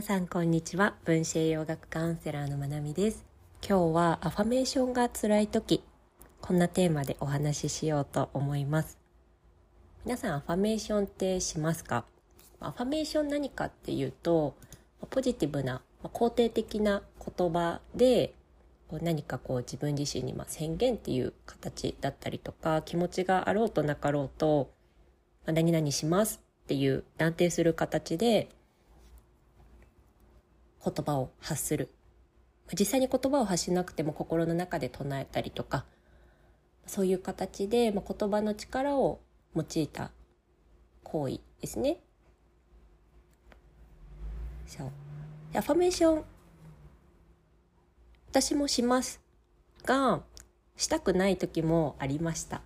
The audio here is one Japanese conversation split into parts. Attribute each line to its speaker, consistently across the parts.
Speaker 1: 皆さんこんにちは。分子栄養学カウンセラーのまなみです。今日はアファメーションが辛い時。こんなテーマでお話ししようと思います。皆さんアファメーションってしますか？アファメーション何かっていうとポジティブな肯定的な言葉で何かこう自分自身にま宣言っていう形だったりとか気持ちがあろうとなかろうと何々しますっていう断定する形で言葉を発する。実際に言葉を発しなくても心の中で唱えたりとかそういう形で、まあ、言葉の力を用いた行為ですね。そう。アファメーション私もしますがしたくない時もありました。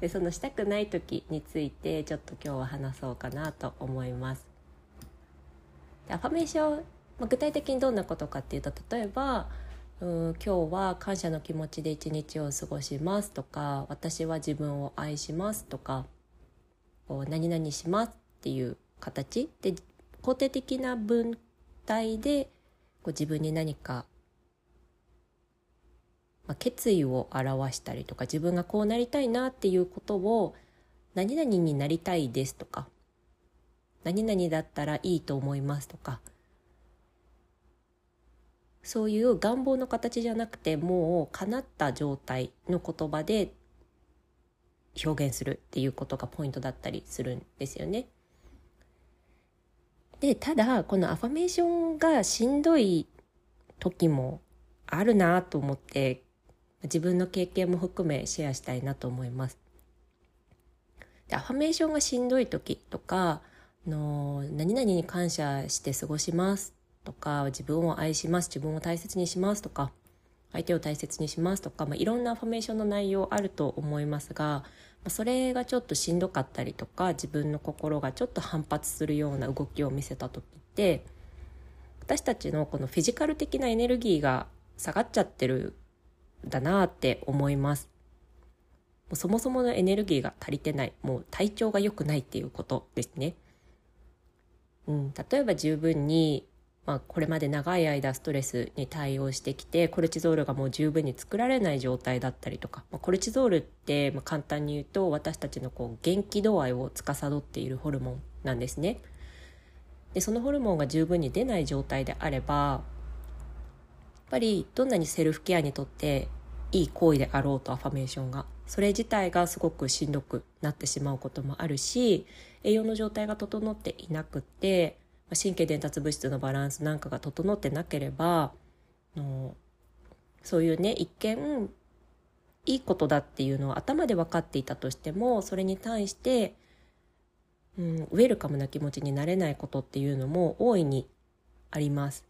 Speaker 1: でそのしたくない時についてちょっと今日は話そうかなと思います。アファメーション、まあ、具体的にどんなことかっていうと例えばうん今日は感謝の気持ちで一日を過ごしますとか私は自分を愛しますとかこう何々しますっていう形で肯定的な文体でこう自分に何か、まあ、決意を表したりとか自分がこうなりたいなっていうことを何々になりたいですとか何々だったらいいと思いますとかそういう願望の形じゃなくてもう叶った状態の言葉で表現するっていうことがポイントだったりするんですよね。でただこのアファメーションがしんどい時もあるなと思って自分の経験も含めシェアしたいなと思います。でアファメーションがしんどい時とかの何々に感謝して過ごしますとか自分を愛します自分を大切にしますとか相手を大切にしますとか、まあ、いろんなアファメーションの内容あると思いますが、ま、それがちょっとしんどかったりとか自分の心がちょっと反発するような動きを見せた時って私たちのこのフィジカル的なエネルギーが下がっちゃってるんだなって思います。もうそもそものエネルギーが足りてないもう体調が良くないっていうことですね。うん、例えば十分に、まあ、これまで長い間ストレスに対応してきてコルチゾールがもう十分に作られない状態だったりとか、まあ、コルチゾールって、まあ、簡単に言うと私たちのこう元気度合いを司っているホルモンなんですね。でそのホルモンが十分に出ない状態であればやっぱりどんなにセルフケアにとっていい行為であろうとアファメーションがそれ自体がすごくしんどくなってしまうこともあるし栄養の状態が整っていなくって神経伝達物質のバランスなんかが整ってなければのそういうね一見いいことだっていうのを頭で分かっていたとしてもそれに対して、うん、ウェルカムな気持ちになれないことっていうのも大いにあります。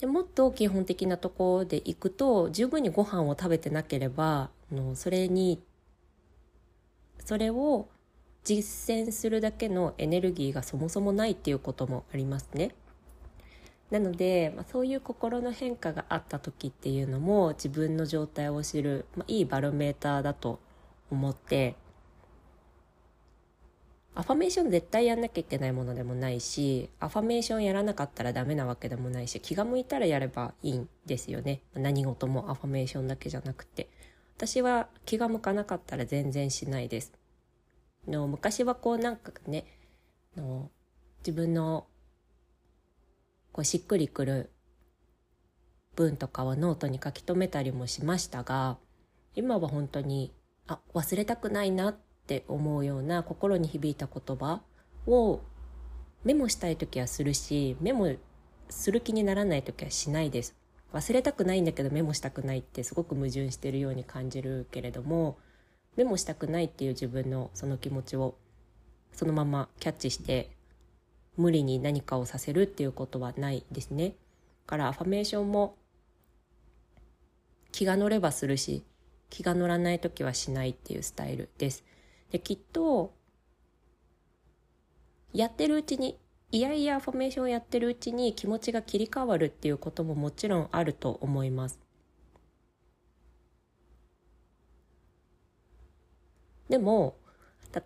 Speaker 1: でもっと基本的なところでいくと十分にご飯を食べてなければのそれにそれを実践するだけのエネルギーがそもそもないっていうこともありますね。なので、まあ、そういう心の変化があった時っていうのも自分の状態を知る、まあ、いいバロメーターだと思ってアファメーション絶対やんなきゃいけないものでもないしアファメーションやらなかったらダメなわけでもないし気が向いたらやればいいんですよね。何事もアファメーションだけじゃなくて。私は気が向かなかったら全然しないです。の昔はこうなんかねの自分のこうしっくりくる文とかをノートに書き留めたりもしましたが今は本当にあ忘れたくないなってって思うような心に響いた言葉をメモしたい時はするしメモする気にならない時はしないです忘れたくないんだけどメモしたくないってすごく矛盾してるように感じるけれどもメモしたくないっていう自分のその気持ちをそのままキャッチして無理に何かをさせるっていうことはないですね。からアファメーションも気が乗ればするし気が乗らない時はしないっていうスタイルです。できっとやってるうちにいやいやアファメーションをやってるうちに気持ちが切り替わるっていうことももちろんあると思います。でも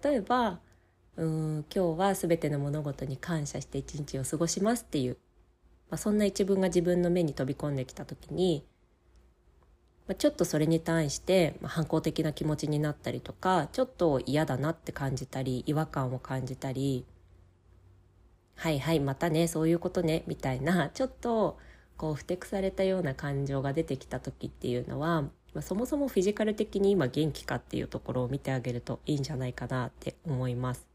Speaker 1: 例えばうん今日は全ての物事に感謝して一日を過ごしますっていう、まあ、そんな一文が自分の目に飛び込んできた時に、ま、ちょっとそれに対して、反抗的な気持ちになったりとかちょっと嫌だなって感じたり違和感を感じたりはいはいまたねそういうことねみたいなちょっとこうふてくされたような感情が出てきた時っていうのは、まあ、そもそもフィジカル的に今元気かっていうところを見てあげるといいんじゃないかなって思います。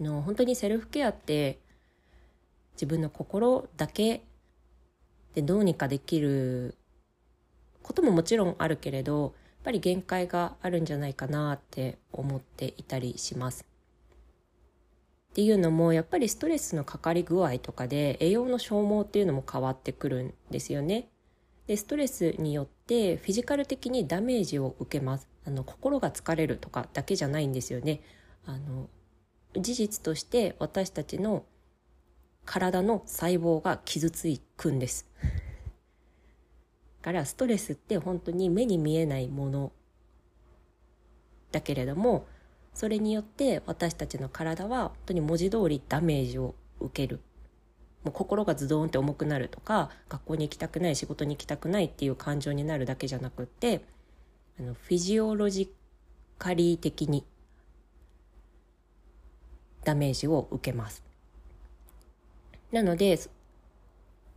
Speaker 1: の本当にセルフケアって自分の心だけでどうにかできることももちろんあるけれどやっぱり限界があるんじゃないかなって思っていたりします。っていうのもやっぱりストレスのかかり具合とかで栄養の消耗っていうのも変わってくるんですよね。でストレスによってフィジカル的にダメージを受けますあの心が疲れるとかだけじゃないんですよねあの事実として私たちの体の細胞が傷つくんですからストレスって本当に目に見えないものだけれどもそれによって私たちの体は本当に文字通りダメージを受けるもう心がズドンって重くなるとか学校に行きたくない仕事に行きたくないっていう感情になるだけじゃなくってあのフィジオロジカリー的にダメージを受けます。なので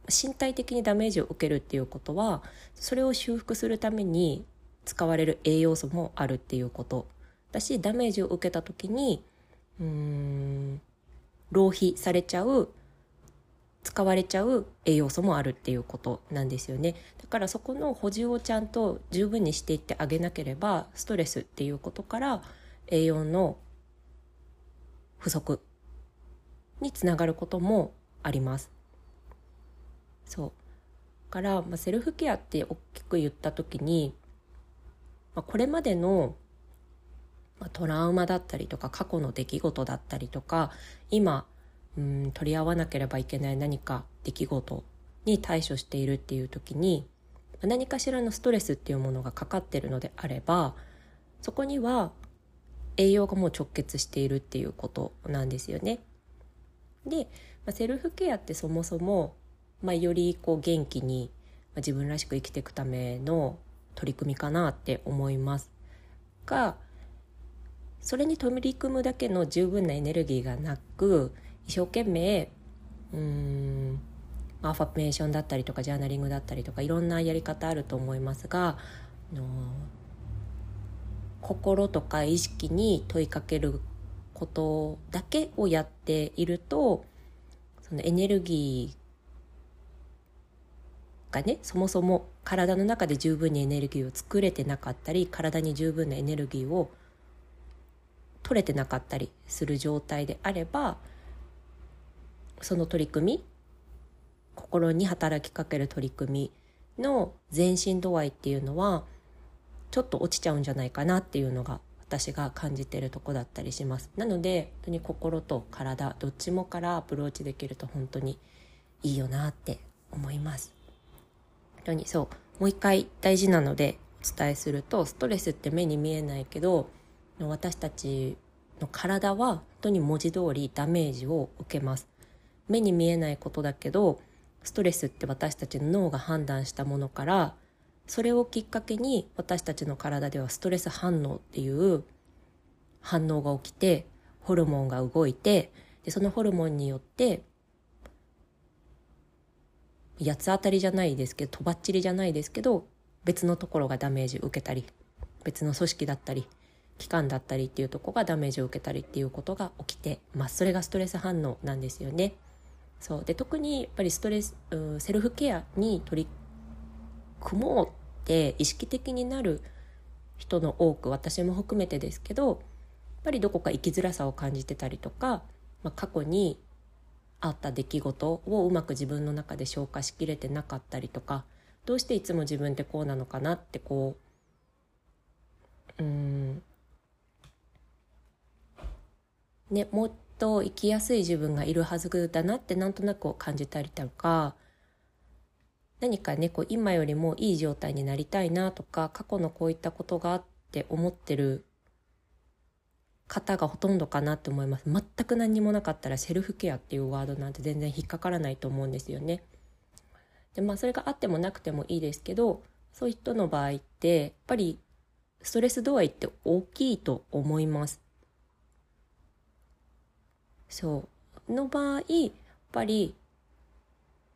Speaker 1: 身体的にダメージを受けるっていうことはそれを修復するために使われる栄養素もあるっていうことだしダメージを受けた時にうーん浪費されちゃう使われちゃう栄養素もあるっていうことなんですよねだからそこの補充をちゃんと十分にしていってあげなければストレスっていうことから栄養の不足につながることもあります。そうから、まあ、セルフケアって大きく言った時に、まあ、これまでの、まあ、トラウマだったりとか過去の出来事だったりとか今うん取り合わなければいけない何か出来事に対処しているっていう時に何かしらのストレスっていうものがかかってるのであればそこには栄養がもう直結しているっていうことなんですよね。で、まあ、セルフケアってそもそも、まあ、よりこう元気に、自分らしく生きていくための取り組みかなって思います。がそれに取り組むだけの十分なエネルギーがなく一生懸命うんアファメーションだったりとかジャーナリングだったりとかいろんなやり方あると思いますが心とか意識に問いかけることだけをやっているとそのエネルギーがねそもそも体の中で十分にエネルギーを作れてなかったり体に十分なエネルギーを取れてなかったりする状態であればその取り組み心に働きかける取り組みの前進度合いっていうのはちょっと落ちちゃうんじゃないかなっていうのが私が感じてるとこだったりします。なので本当に心と体どっちもからアプローチできると本当にいいよなって思います。本当にそうもう一回大事なのでお伝えするとストレスって目に見えないけど私たちの体は本当に文字通りダメージを受けます。目に見えないことだけどストレスって私たちの脳が判断したものからそれをきっかけに私たちの体ではストレス反応っていう反応が起きてホルモンが動いてでそのホルモンによって八つ当たりじゃないですけどとばっちりじゃないですけど別のところがダメージ受けたり別の組織だったり器官だったりっていうとこがダメージを受けたりっていうことが起きてます。それがストレス反応なんですよね。そう。で特にやっぱりストレスセルフケアに取り組もうって意識的になる人の多く私も含めてですけどやっぱりどこか生きづらさを感じてたりとか、まあ、過去にあった出来事をうまく自分の中で消化しきれてなかったりとかどうしていつも自分ってこうなのかなってこううん。ねもっと生きやすい自分がいるはずだなってなんとなく感じたりとか何かねこう今よりもいい状態になりたいなとか過去のこういったことがあって思ってる方がほとんどかなって思います全く何にもなかったらセルフケアっていうワードなんて全然引っかからないと思うんですよね。でまあそれがあってもなくてもいいですけどそういう人の場合ってやっぱりストレス度合いって大きいと思います。そうの場合やっぱり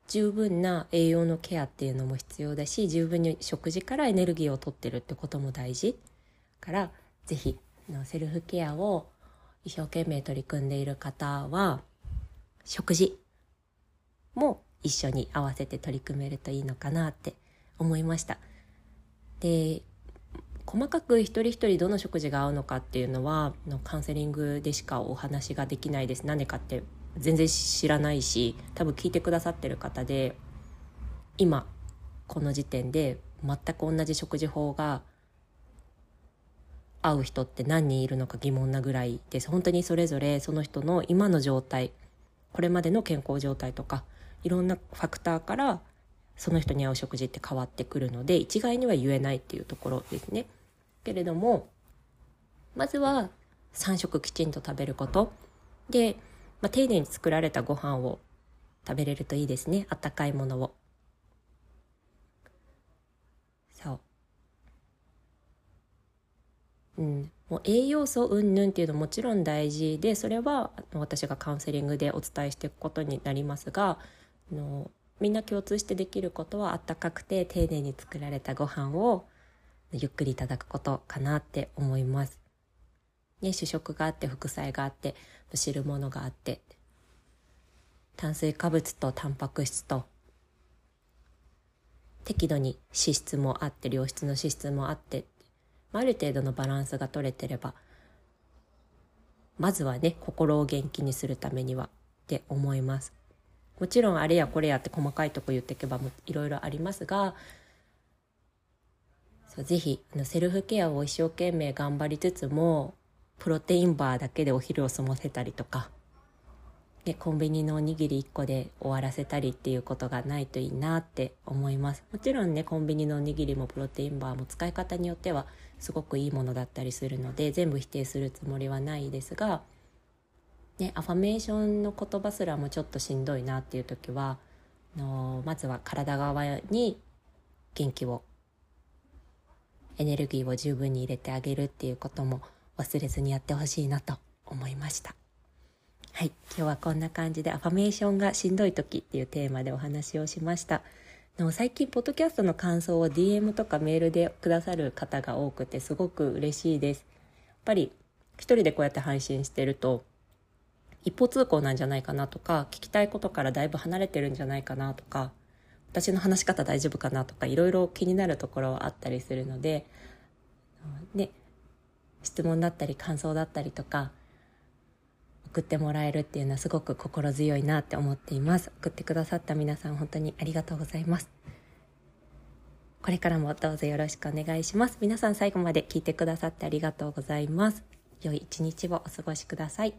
Speaker 1: 十分な栄養のケアっていうのも必要だし十分に食事からエネルギーをとってるってことも大事から是非のセルフケアを一生懸命取り組んでいる方は食事も一緒に合わせて取り組めるといいのかなって思いました。で細かく一人一人どの食事が合うのかっていうのはのカウンセリングでしかお話ができないですなんでかって全然知らないし多分聞いてくださってる方で今この時点で全く同じ食事法が合う人って何人いるのか疑問なぐらいです本当にそれぞれその人の今の状態これまでの健康状態とかいろんなファクターからその人に合う食事って変わってくるので一概には言えないっていうところですね。けれどもまずは3食きちんと食べることで、まあ、丁寧に作られたご飯を食べれるといいですねあったかいものを。うん、もう栄養素云々っていうのももちろん大事でそれは私がカウンセリングでお伝えしていくことになりますがあのみんな共通してできることはあったかくて丁寧に作られたご飯をゆっくりいただくことかなって思います。ね、主食があって副菜があって汁物があって炭水化物とタンパク質と適度に脂質もあって良質の脂質もあってある程度のバランスが取れてればまずはね心を元気にするためにはって思います。もちろんあれやこれやって細かいとこ言っていけばいろいろありますがそうぜひあのセルフケアを一生懸命頑張りつつもプロテインバーだけでお昼を済ませたりとかでコンビニのおにぎり1個で終わらせたりっていうことがないといいなって思いますもちろんねコンビニのおにぎりもプロテインバーも使い方によってはすごくいいものだったりするので全部否定するつもりはないですが、ね、アファメーションの言葉すらもちょっとしんどいなっていう時はのまずは体側に元気をエネルギーを十分に入れてあげるっていうことも忘れずにやってほしいなと思いました。はい、今日はこんな感じでアファメーションがしんどい時っていうテーマでお話をしました。でも最近ポッドキャストの感想を DM とかメールでくださる方が多くてすごく嬉しいです。やっぱり一人でこうやって配信してると一方通行なんじゃないかなとか聞きたいことからだいぶ離れてるんじゃないかなとか私の話し方大丈夫かなとかいろいろ気になるところはあったりするので、ね、質問だったり感想だったりとか送ってもらえるっていうのはすごく心強いなって思っています。送ってくださった皆さん本当にありがとうございます。これからもどうぞよろしくお願いします。皆さん最後まで聞いてくださってありがとうございます。良い一日をお過ごしください。